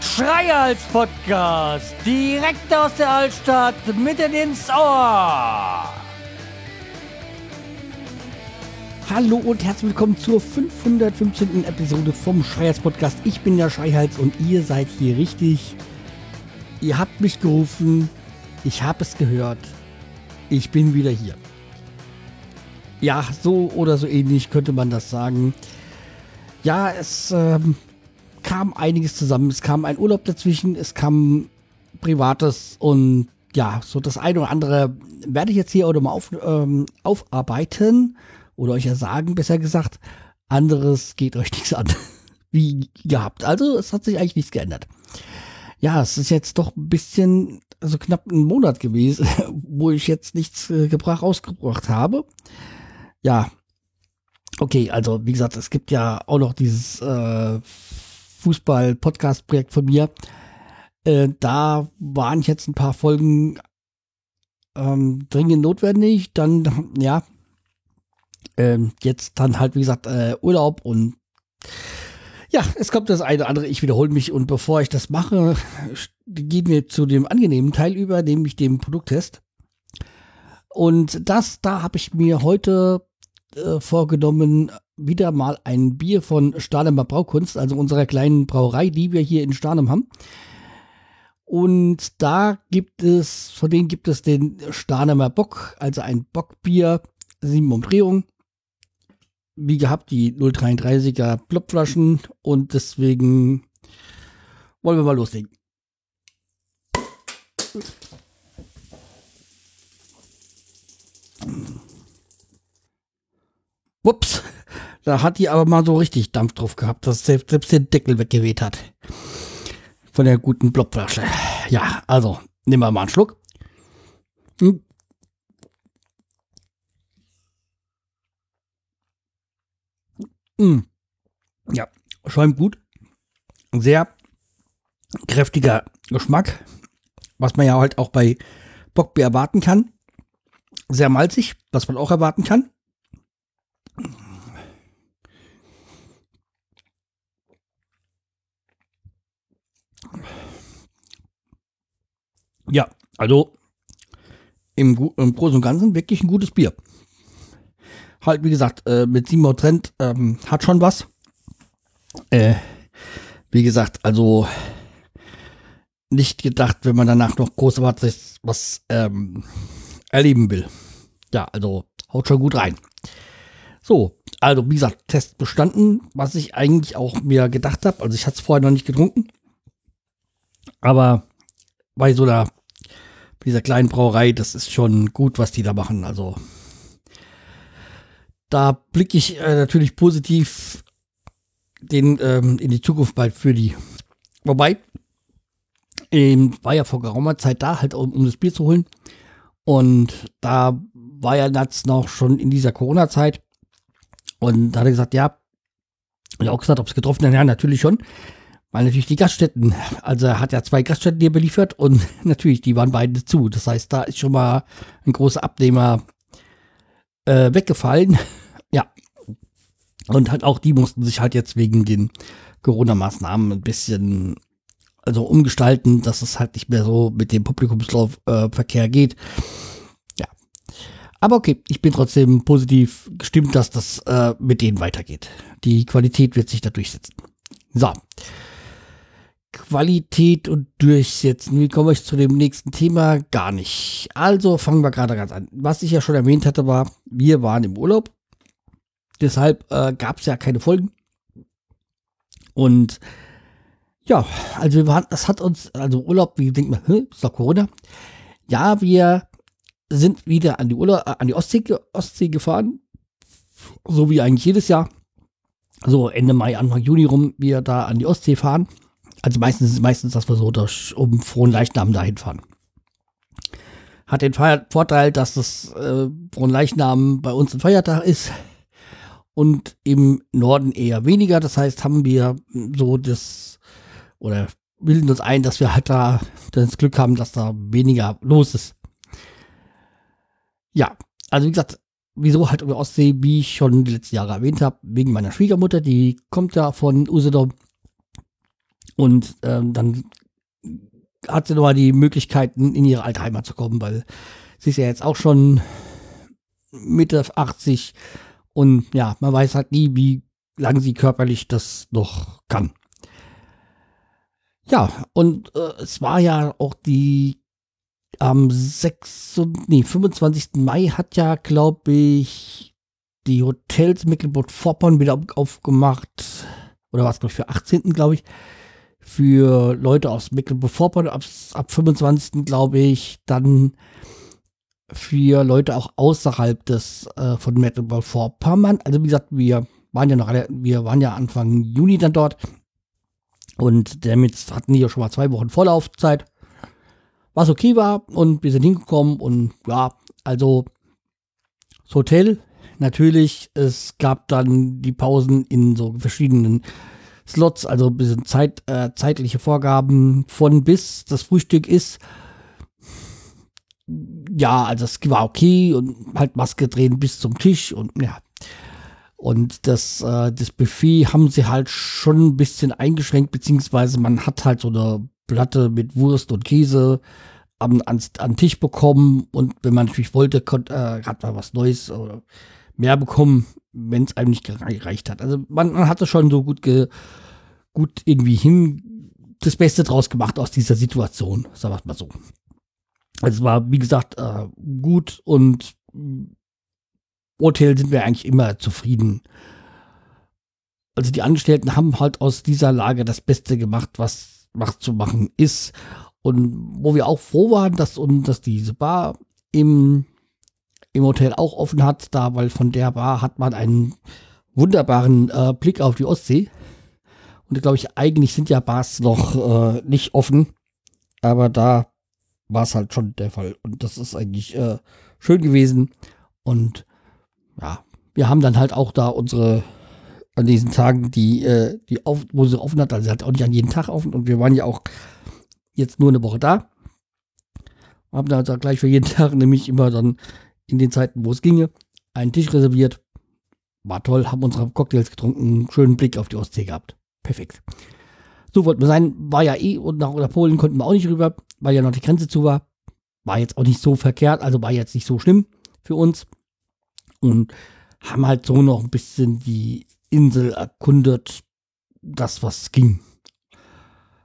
Schreihals Podcast, direkt aus der Altstadt, mitten ins Ohr. Hallo und herzlich willkommen zur 515. Episode vom Schreihals Podcast. Ich bin der Schreihals und ihr seid hier richtig. Ihr habt mich gerufen, ich habe es gehört. Ich bin wieder hier. Ja, so oder so ähnlich könnte man das sagen. Ja, es ähm, kam einiges zusammen. Es kam ein Urlaub dazwischen, es kam Privates und ja, so das eine oder andere werde ich jetzt hier oder mal auf, ähm, aufarbeiten oder euch ja sagen, besser gesagt. Anderes geht euch nichts an. Wie gehabt. Also es hat sich eigentlich nichts geändert. Ja, es ist jetzt doch ein bisschen, also knapp ein Monat gewesen, wo ich jetzt nichts äh, gebracht, rausgebracht habe ja, okay, also wie gesagt, es gibt ja auch noch dieses äh, Fußball-Podcast-Projekt von mir. Äh, da waren jetzt ein paar Folgen ähm, dringend notwendig. Dann, ja, äh, jetzt dann halt, wie gesagt, äh, Urlaub und ja, es kommt das eine oder andere. Ich wiederhole mich und bevor ich das mache, gehen wir zu dem angenehmen Teil über, nämlich dem Produkttest. Und das, da habe ich mir heute äh, vorgenommen, wieder mal ein Bier von Stahlemer Braukunst, also unserer kleinen Brauerei, die wir hier in Stahlem haben. Und da gibt es, von denen gibt es den Stahlemer Bock, also ein Bockbier, sieben Umdrehungen. Wie gehabt, die 033er Plopflaschen und deswegen wollen wir mal loslegen. Ups, da hat die aber mal so richtig Dampf drauf gehabt, dass selbst, selbst der Deckel weggeweht hat. Von der guten Blobflasche. Ja, also, nehmen wir mal einen Schluck. Hm. Hm. Ja, schäumt gut. Sehr kräftiger Geschmack, was man ja halt auch bei Bockbier erwarten kann. Sehr malzig, was man auch erwarten kann. Ja, also im, im Großen und Ganzen wirklich ein gutes Bier. Halt, wie gesagt, äh, mit Simon Trent ähm, hat schon was. Äh, wie gesagt, also nicht gedacht, wenn man danach noch groß was, was ähm, erleben will. Ja, also haut schon gut rein. So, also wie gesagt, Test bestanden, was ich eigentlich auch mir gedacht habe. Also ich hatte es vorher noch nicht getrunken. Aber bei so einer, dieser kleinen Brauerei, das ist schon gut, was die da machen. Also da blicke ich äh, natürlich positiv den, ähm, in die Zukunft bald für die. Wobei, ähm, war ja vor geraumer Zeit da, halt um, um das Bier zu holen. Und da war ja Natz noch schon in dieser Corona-Zeit. Und da hat er gesagt, ja, und auch gesagt, ob es getroffen hat, ja, natürlich schon. Weil natürlich die Gaststätten, also er hat ja zwei Gaststätten hier beliefert und natürlich, die waren beide zu. Das heißt, da ist schon mal ein großer Abnehmer äh, weggefallen. ja. Und halt auch die mussten sich halt jetzt wegen den Corona-Maßnahmen ein bisschen also umgestalten, dass es halt nicht mehr so mit dem Publikumsverkehr äh, geht. Aber okay, ich bin trotzdem positiv gestimmt, dass das äh, mit denen weitergeht. Die Qualität wird sich da durchsetzen. So. Qualität und Durchsetzen. Wie komme ich zu dem nächsten Thema? Gar nicht. Also fangen wir gerade ganz an. Was ich ja schon erwähnt hatte, war, wir waren im Urlaub. Deshalb äh, gab es ja keine Folgen. Und ja, also wir waren, das hat uns, also Urlaub, wie denkt man, hm, ist doch Corona. Ja, wir sind wieder an die Urlaub, äh, an die Ostsee, Ostsee gefahren. So wie eigentlich jedes Jahr. So Ende Mai, Anfang Juni rum, wir da an die Ostsee fahren. Also meistens ist meistens, dass wir so durch, um frohen Leichnam dahin fahren. Hat den Vorteil, dass das äh, frohen Leichnam bei uns ein Feiertag ist und im Norden eher weniger. Das heißt, haben wir so das oder bilden uns ein, dass wir halt da das Glück haben, dass da weniger los ist. Ja, also wie gesagt, wieso halt über Ostsee, wie ich schon die letzten Jahre erwähnt habe, wegen meiner Schwiegermutter, die kommt ja von Usedom. Und ähm, dann hat sie nochmal die Möglichkeiten, in ihre alte Heimat zu kommen, weil sie ist ja jetzt auch schon Mitte 80 und ja, man weiß halt nie, wie lange sie körperlich das noch kann. Ja, und äh, es war ja auch die am 6, nee, 25. Mai hat ja, glaube ich, die Hotels Mecklenburg-Vorpommern wieder aufgemacht. Oder war es, glaube ich, für 18. glaube ich. Für Leute aus Mecklenburg-Vorpommern ab, ab 25. glaube ich. Dann für Leute auch außerhalb des äh, von Mecklenburg-Vorpommern. Also wie gesagt, wir waren ja noch wir waren ja Anfang Juni dann dort. Und damit hatten die ja schon mal zwei Wochen Vorlaufzeit was okay war und wir sind hingekommen und ja, also das Hotel natürlich, es gab dann die Pausen in so verschiedenen Slots, also ein bisschen Zeit, äh, zeitliche Vorgaben von bis das Frühstück ist. Ja, also es war okay und halt Maske drehen bis zum Tisch und ja. Und das, äh, das Buffet haben sie halt schon ein bisschen eingeschränkt, beziehungsweise man hat halt so eine Platte mit Wurst und Käse an, an, an Tisch bekommen und wenn man natürlich wollte, konnte, äh, hat man was Neues oder mehr bekommen, wenn es einem nicht gereicht hat. Also man, man hatte schon so gut, ge, gut irgendwie hin das Beste draus gemacht aus dieser Situation, sagen wir mal so. Also es war, wie gesagt, äh, gut und Hotel sind wir eigentlich immer zufrieden. Also die Angestellten haben halt aus dieser Lage das Beste gemacht, was, was zu machen ist. Und wo wir auch froh waren, dass, und dass diese Bar im, im Hotel auch offen hat, da, weil von der Bar hat man einen wunderbaren äh, Blick auf die Ostsee. Und glaube ich, eigentlich sind ja Bars noch äh, nicht offen, aber da war es halt schon der Fall. Und das ist eigentlich äh, schön gewesen. Und ja, wir haben dann halt auch da unsere an diesen Tagen, die, äh, die auf, wo sie offen hat, also sie hat auch nicht an jeden Tag offen und wir waren ja auch jetzt nur eine Woche da. Haben dann also gleich für jeden Tag nämlich immer dann in den Zeiten, wo es ginge, einen Tisch reserviert. War toll, haben unsere Cocktails getrunken, schönen Blick auf die Ostsee gehabt. Perfekt. So wollten wir sein, war ja eh und nach, Polen konnten wir auch nicht rüber, weil ja noch die Grenze zu war. War jetzt auch nicht so verkehrt, also war jetzt nicht so schlimm für uns. Und haben halt so noch ein bisschen die Insel erkundet, das was ging.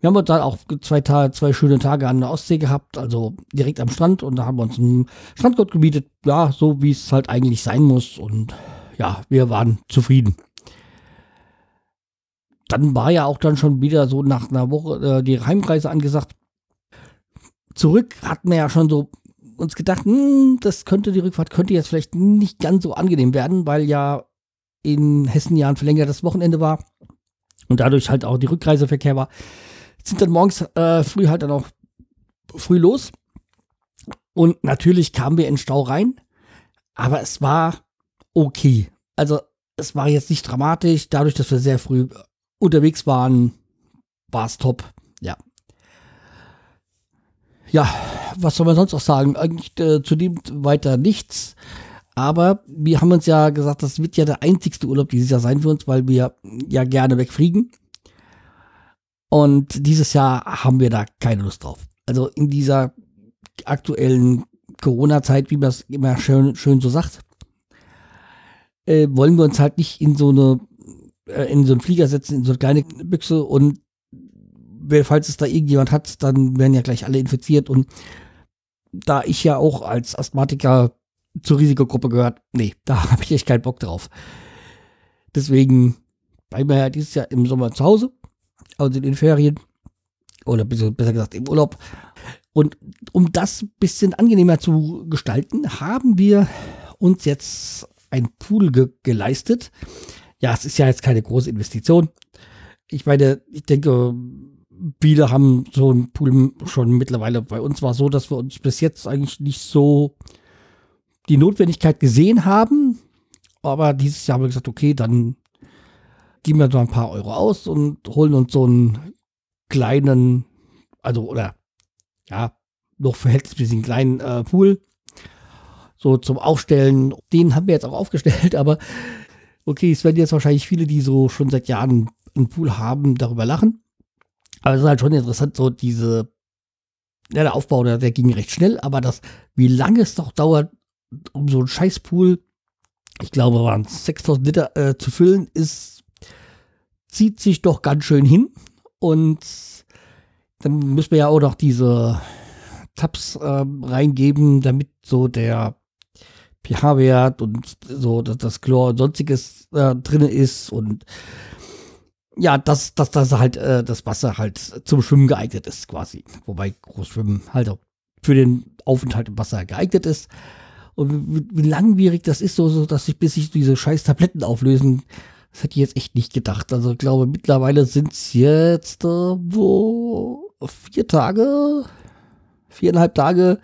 Wir haben uns dann auch zwei, zwei schöne Tage an der Ostsee gehabt, also direkt am Strand und da haben wir uns einen Strandgott gemietet, ja, so wie es halt eigentlich sein muss und ja, wir waren zufrieden. Dann war ja auch dann schon wieder so nach einer Woche äh, die Heimreise angesagt. Zurück hatten wir ja schon so uns gedacht, hm, das könnte die Rückfahrt könnte jetzt vielleicht nicht ganz so angenehm werden, weil ja in Hessen ja ein verlängertes Wochenende war und dadurch halt auch die Rückreiseverkehr war sind dann morgens äh, früh halt dann auch früh los. Und natürlich kamen wir in Stau rein, aber es war okay. Also es war jetzt nicht dramatisch, dadurch, dass wir sehr früh unterwegs waren, war es top. Ja. Ja, was soll man sonst auch sagen? Eigentlich äh, zudem weiter nichts. Aber wir haben uns ja gesagt, das wird ja der einzigste Urlaub dieses Jahr sein für uns, weil wir ja gerne wegfliegen. Und dieses Jahr haben wir da keine Lust drauf. Also in dieser aktuellen Corona-Zeit, wie man es immer schön, schön so sagt, äh, wollen wir uns halt nicht in so eine äh, in so einen Flieger setzen, in so eine kleine Büchse und falls es da irgendjemand hat, dann werden ja gleich alle infiziert und da ich ja auch als Asthmatiker zur Risikogruppe gehört, nee, da habe ich echt keinen Bock drauf. Deswegen bleiben wir ja dieses Jahr im Sommer zu Hause also in den Ferien oder besser gesagt im Urlaub. Und um das ein bisschen angenehmer zu gestalten, haben wir uns jetzt ein Pool ge geleistet. Ja, es ist ja jetzt keine große Investition. Ich meine, ich denke, viele haben so einen Pool schon mittlerweile. Bei uns war es so, dass wir uns bis jetzt eigentlich nicht so die Notwendigkeit gesehen haben. Aber dieses Jahr haben wir gesagt, okay, dann geben wir so ein paar Euro aus und holen uns so einen kleinen, also oder ja, noch verhältnismäßig kleinen äh, Pool. so zum Aufstellen. Den haben wir jetzt auch aufgestellt, aber okay, es werden jetzt wahrscheinlich viele, die so schon seit Jahren einen Pool haben, darüber lachen. Aber es ist halt schon interessant, so diese, ja, der Aufbau, der, der ging recht schnell, aber das, wie lange es doch dauert, um so einen Scheißpool, ich glaube, waren 6000 Liter äh, zu füllen, ist, zieht sich doch ganz schön hin. Und dann müssen wir ja auch noch diese Tabs äh, reingeben, damit so der pH-Wert und so dass das Chlor und sonstiges äh, drin ist und ja, dass, dass das halt äh, das Wasser halt zum Schwimmen geeignet ist, quasi. Wobei Großschwimmen halt auch für den Aufenthalt im Wasser geeignet ist. Und wie, wie langwierig das ist, so, so dass sich bis sich diese scheiß Tabletten auflösen, das hätte ich jetzt echt nicht gedacht. Also ich glaube, mittlerweile sind es jetzt äh, wo vier Tage, viereinhalb Tage,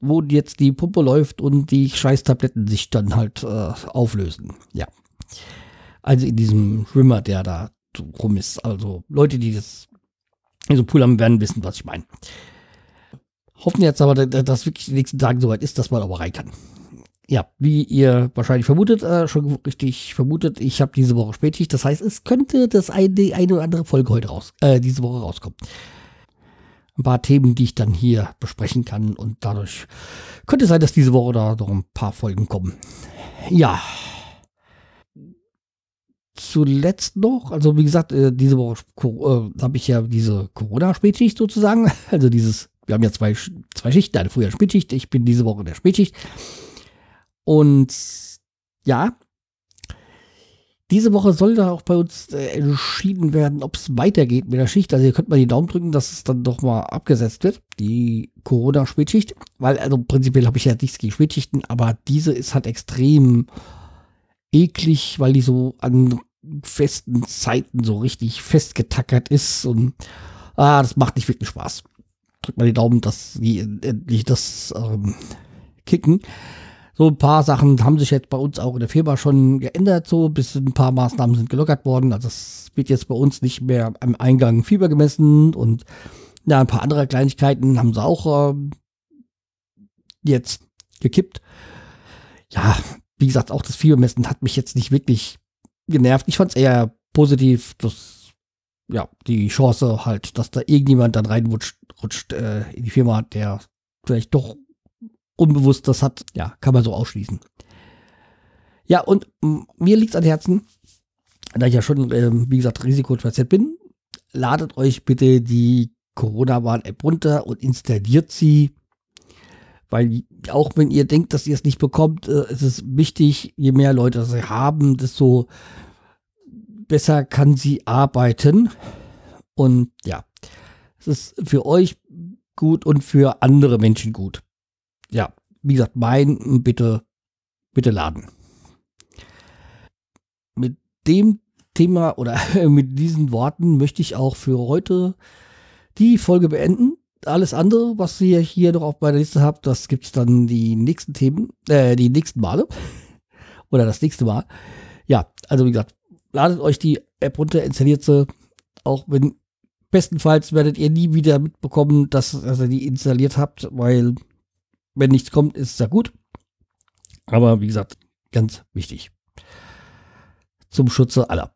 wo jetzt die Pumpe läuft und die Scheißtabletten sich dann halt äh, auflösen. Ja. Also in diesem Schwimmer, der da rum ist. Also Leute, die das in so Pool haben, werden wissen, was ich meine. Hoffen jetzt aber, dass wirklich die nächsten Tage soweit ist, dass man aber rein kann. Ja, wie ihr wahrscheinlich vermutet, äh, schon richtig vermutet, ich habe diese Woche Spätschicht. Das heißt, es könnte das eine, eine oder andere Folge heute raus, äh, diese Woche rauskommen ein paar Themen, die ich dann hier besprechen kann. Und dadurch könnte es sein, dass diese Woche da noch ein paar Folgen kommen. Ja. Zuletzt noch, also wie gesagt, äh, diese Woche äh, habe ich ja diese Corona-Spätschicht sozusagen. Also dieses, wir haben ja zwei, zwei Schichten, eine früher Spätschicht. Ich bin diese Woche in der Spätschicht. Und ja, diese Woche soll da auch bei uns äh, entschieden werden, ob es weitergeht mit der Schicht. Also ihr könnt mal die Daumen drücken, dass es dann doch mal abgesetzt wird, die Corona-Spätschicht. Weil, also prinzipiell habe ich ja nichts gegen Spätschichten, aber diese ist halt extrem eklig, weil die so an festen Zeiten so richtig festgetackert ist und ah, das macht nicht wirklich Spaß. Drückt mal die Daumen, dass die endlich das ähm, kicken. So ein paar Sachen haben sich jetzt bei uns auch in der Firma schon geändert, so bis ein paar Maßnahmen sind gelockert worden. Also es wird jetzt bei uns nicht mehr am Eingang Fieber gemessen und ja, ein paar andere Kleinigkeiten haben sie auch äh, jetzt gekippt. Ja, wie gesagt, auch das Fiebermessen hat mich jetzt nicht wirklich genervt. Ich fand es eher positiv, dass ja, die Chance halt, dass da irgendjemand dann reinrutscht rutscht, äh, in die Firma, der vielleicht doch unbewusst das hat, ja, kann man so ausschließen. Ja, und mir liegt es an Herzen, da ich ja schon, äh, wie gesagt, Risikopatient bin, ladet euch bitte die Corona-Warn-App runter und installiert sie. Weil auch wenn ihr denkt, dass ihr es nicht bekommt, äh, ist es wichtig, je mehr Leute sie haben, desto besser kann sie arbeiten. Und ja, es ist für euch gut und für andere Menschen gut ja, wie gesagt, mein bitte, bitte laden. Mit dem Thema oder mit diesen Worten möchte ich auch für heute die Folge beenden. Alles andere, was ihr hier noch auf meiner Liste habt, das gibt es dann die nächsten Themen, äh, die nächsten Male. Oder das nächste Mal. Ja, also wie gesagt, ladet euch die App runter, installiert sie. Auch wenn bestenfalls werdet ihr nie wieder mitbekommen, dass, dass ihr die installiert habt, weil wenn nichts kommt, ist es ja gut. Aber wie gesagt, ganz wichtig. Zum Schutze aller.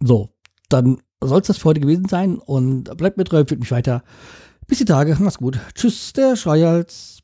So, dann soll es das für heute gewesen sein und bleibt mir treu, führt mich weiter. Bis die Tage, mach's gut. Tschüss, der Schreihals.